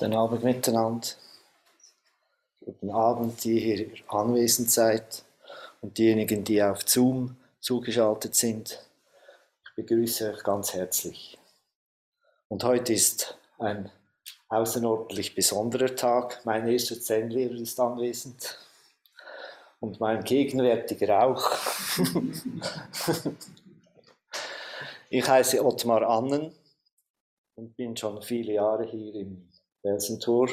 Guten Abend miteinander. Guten Abend, die hier anwesend seid und diejenigen, die auf Zoom zugeschaltet sind. Ich begrüße euch ganz herzlich. Und heute ist ein außerordentlich besonderer Tag. Mein erster Zen-Lehrer ist anwesend und mein gegenwärtiger auch. ich heiße Ottmar Annen und bin schon viele Jahre hier im Felsentor.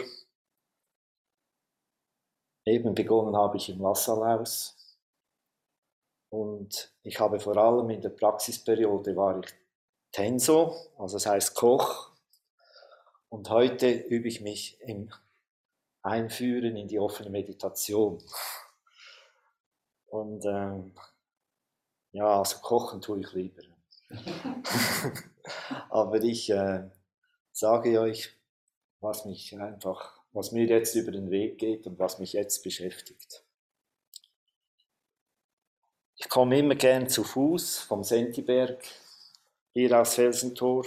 Eben begonnen habe ich im Lassalhaus. Und ich habe vor allem in der Praxisperiode war ich Tenso, also das heißt Koch. Und heute übe ich mich im Einführen in die offene Meditation. Und ähm, ja, also kochen tue ich lieber. Aber ich äh, sage euch, was mich einfach, was mir jetzt über den Weg geht und was mich jetzt beschäftigt. Ich komme immer gern zu Fuß vom Sentiberg, hier aus Felsentor.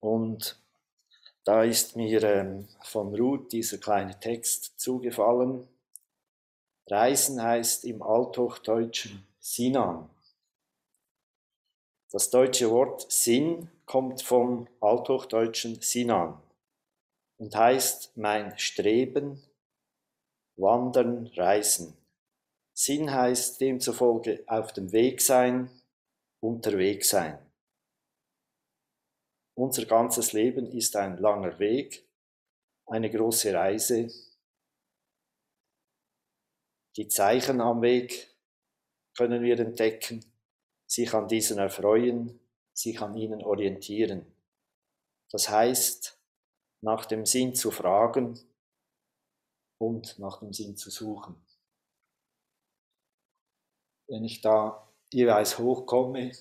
Und da ist mir ähm, von Ruth dieser kleine Text zugefallen. Reisen heißt im Althochdeutschen Sinan. Das deutsche Wort Sinn kommt vom althochdeutschen Sinan und heißt mein Streben, Wandern, Reisen. Sinn heißt demzufolge auf dem Weg sein, unterwegs sein. Unser ganzes Leben ist ein langer Weg, eine große Reise. Die Zeichen am Weg können wir entdecken, sich an diesen erfreuen, sich an ihnen orientieren. Das heißt, nach dem Sinn zu fragen und nach dem Sinn zu suchen. Wenn ich da jeweils hochkomme,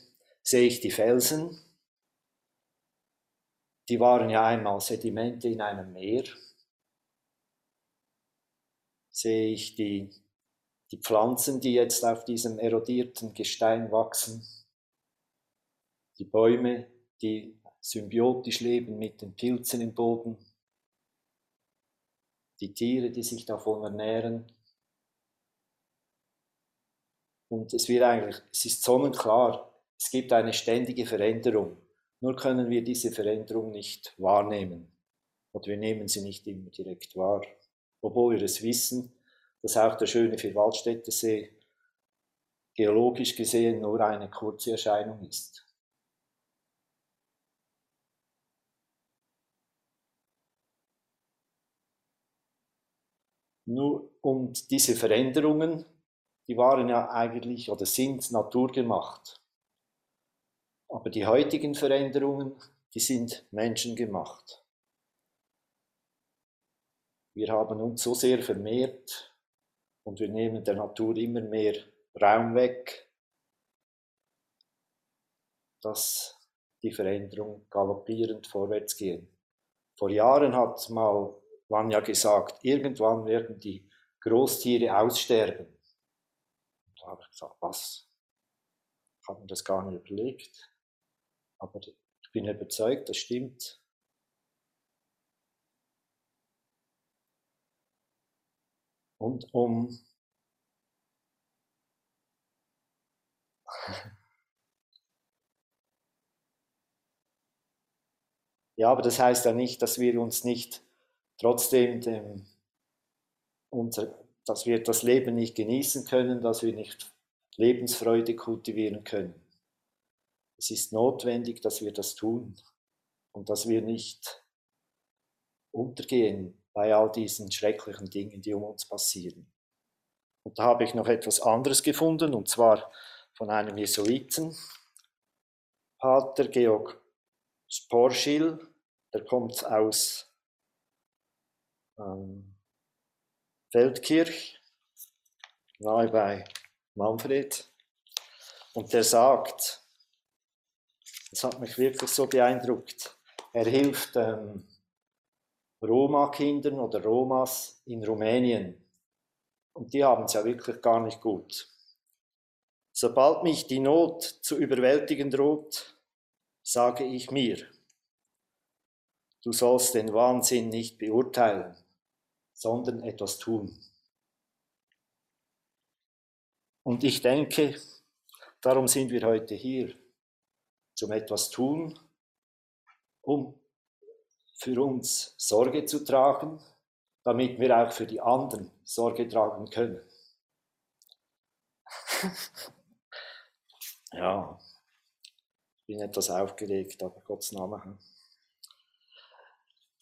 sehe ich die Felsen. Die waren ja einmal Sedimente in einem Meer. Sehe ich die, die Pflanzen, die jetzt auf diesem erodierten Gestein wachsen die Bäume, die symbiotisch leben mit den Pilzen im Boden, die Tiere, die sich davon ernähren. Und es wird eigentlich, es ist sonnenklar, es gibt eine ständige Veränderung. Nur können wir diese Veränderung nicht wahrnehmen. Und wir nehmen sie nicht immer direkt wahr. Obwohl wir es wissen, dass auch der schöne Vierwaldstätter See geologisch gesehen nur eine kurze Erscheinung ist. Nur, und diese Veränderungen, die waren ja eigentlich oder sind naturgemacht. Aber die heutigen Veränderungen, die sind menschengemacht. Wir haben uns so sehr vermehrt und wir nehmen der Natur immer mehr Raum weg, dass die Veränderungen galoppierend vorwärts gehen. Vor Jahren hat mal ja gesagt, irgendwann werden die Großtiere aussterben. Und da habe ich gesagt, was? Ich habe mir das gar nicht überlegt. Aber ich bin überzeugt, das stimmt. Und um Ja, aber das heißt ja nicht, dass wir uns nicht trotzdem dem, unser, dass wir das Leben nicht genießen können, dass wir nicht Lebensfreude kultivieren können. Es ist notwendig, dass wir das tun und dass wir nicht untergehen bei all diesen schrecklichen Dingen, die um uns passieren. Und da habe ich noch etwas anderes gefunden, und zwar von einem Jesuiten, Pater Georg Sporschil, der kommt aus ähm, Feldkirch, nahe bei Manfred. Und der sagt, das hat mich wirklich so beeindruckt, er hilft ähm, Roma-Kindern oder Romas in Rumänien. Und die haben es ja wirklich gar nicht gut. Sobald mich die Not zu überwältigen droht, sage ich mir, du sollst den Wahnsinn nicht beurteilen, sondern etwas tun. Und ich denke, darum sind wir heute hier, zum etwas tun, um für uns Sorge zu tragen, damit wir auch für die anderen Sorge tragen können. ja, ich bin etwas aufgeregt, aber Gottes Name.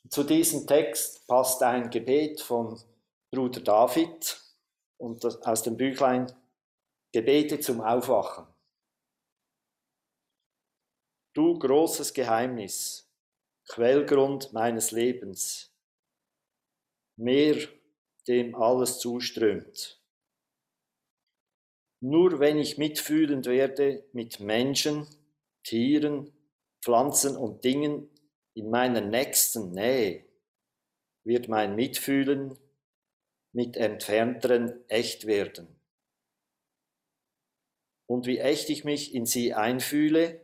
Zu diesem Text passt ein Gebet von Bruder David und aus dem Büchlein Gebete zum Aufwachen. Du großes Geheimnis, Quellgrund meines Lebens, Meer, dem alles zuströmt. Nur wenn ich mitfühlend werde mit Menschen, Tieren, Pflanzen und Dingen in meiner nächsten Nähe, wird mein Mitfühlen mit Entfernteren echt werden. Und wie echt ich mich in sie einfühle,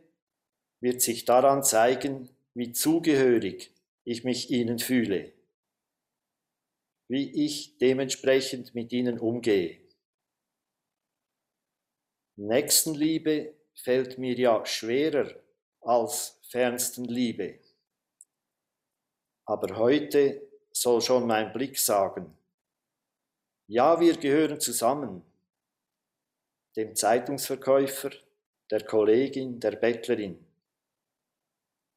wird sich daran zeigen, wie zugehörig ich mich ihnen fühle, wie ich dementsprechend mit ihnen umgehe. Nächstenliebe fällt mir ja schwerer als Fernstenliebe. Aber heute soll schon mein Blick sagen, ja, wir gehören zusammen, dem Zeitungsverkäufer, der Kollegin, der Bettlerin.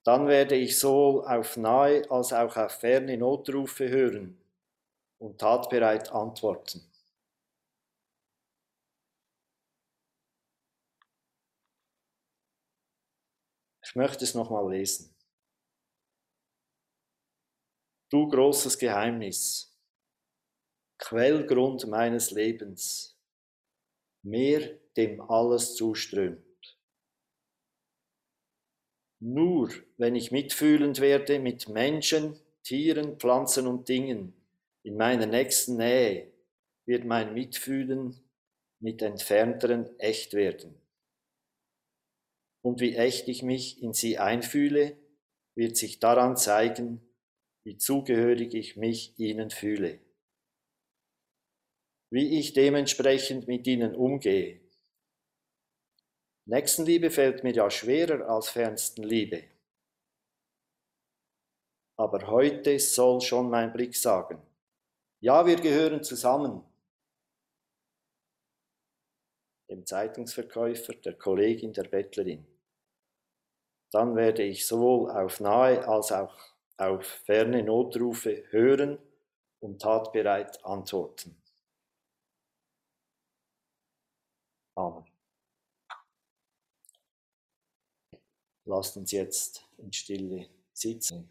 Dann werde ich sowohl auf nahe als auch auf ferne Notrufe hören und tatbereit antworten. Ich möchte es nochmal lesen. Du großes Geheimnis, Quellgrund meines Lebens, Meer, dem alles zuströmt. Nur wenn ich mitfühlend werde mit Menschen, Tieren, Pflanzen und Dingen in meiner nächsten Nähe, wird mein Mitfühlen mit Entfernteren echt werden. Und wie echt ich mich in sie einfühle, wird sich daran zeigen, wie zugehörig ich mich ihnen fühle. Wie ich dementsprechend mit ihnen umgehe, Nächstenliebe fällt mir ja schwerer als Fernstenliebe. Aber heute soll schon mein Blick sagen, ja, wir gehören zusammen. Dem Zeitungsverkäufer, der Kollegin, der Bettlerin. Dann werde ich sowohl auf nahe als auch auf ferne Notrufe hören und tatbereit antworten. Amen. Lasst uns jetzt in Stille sitzen.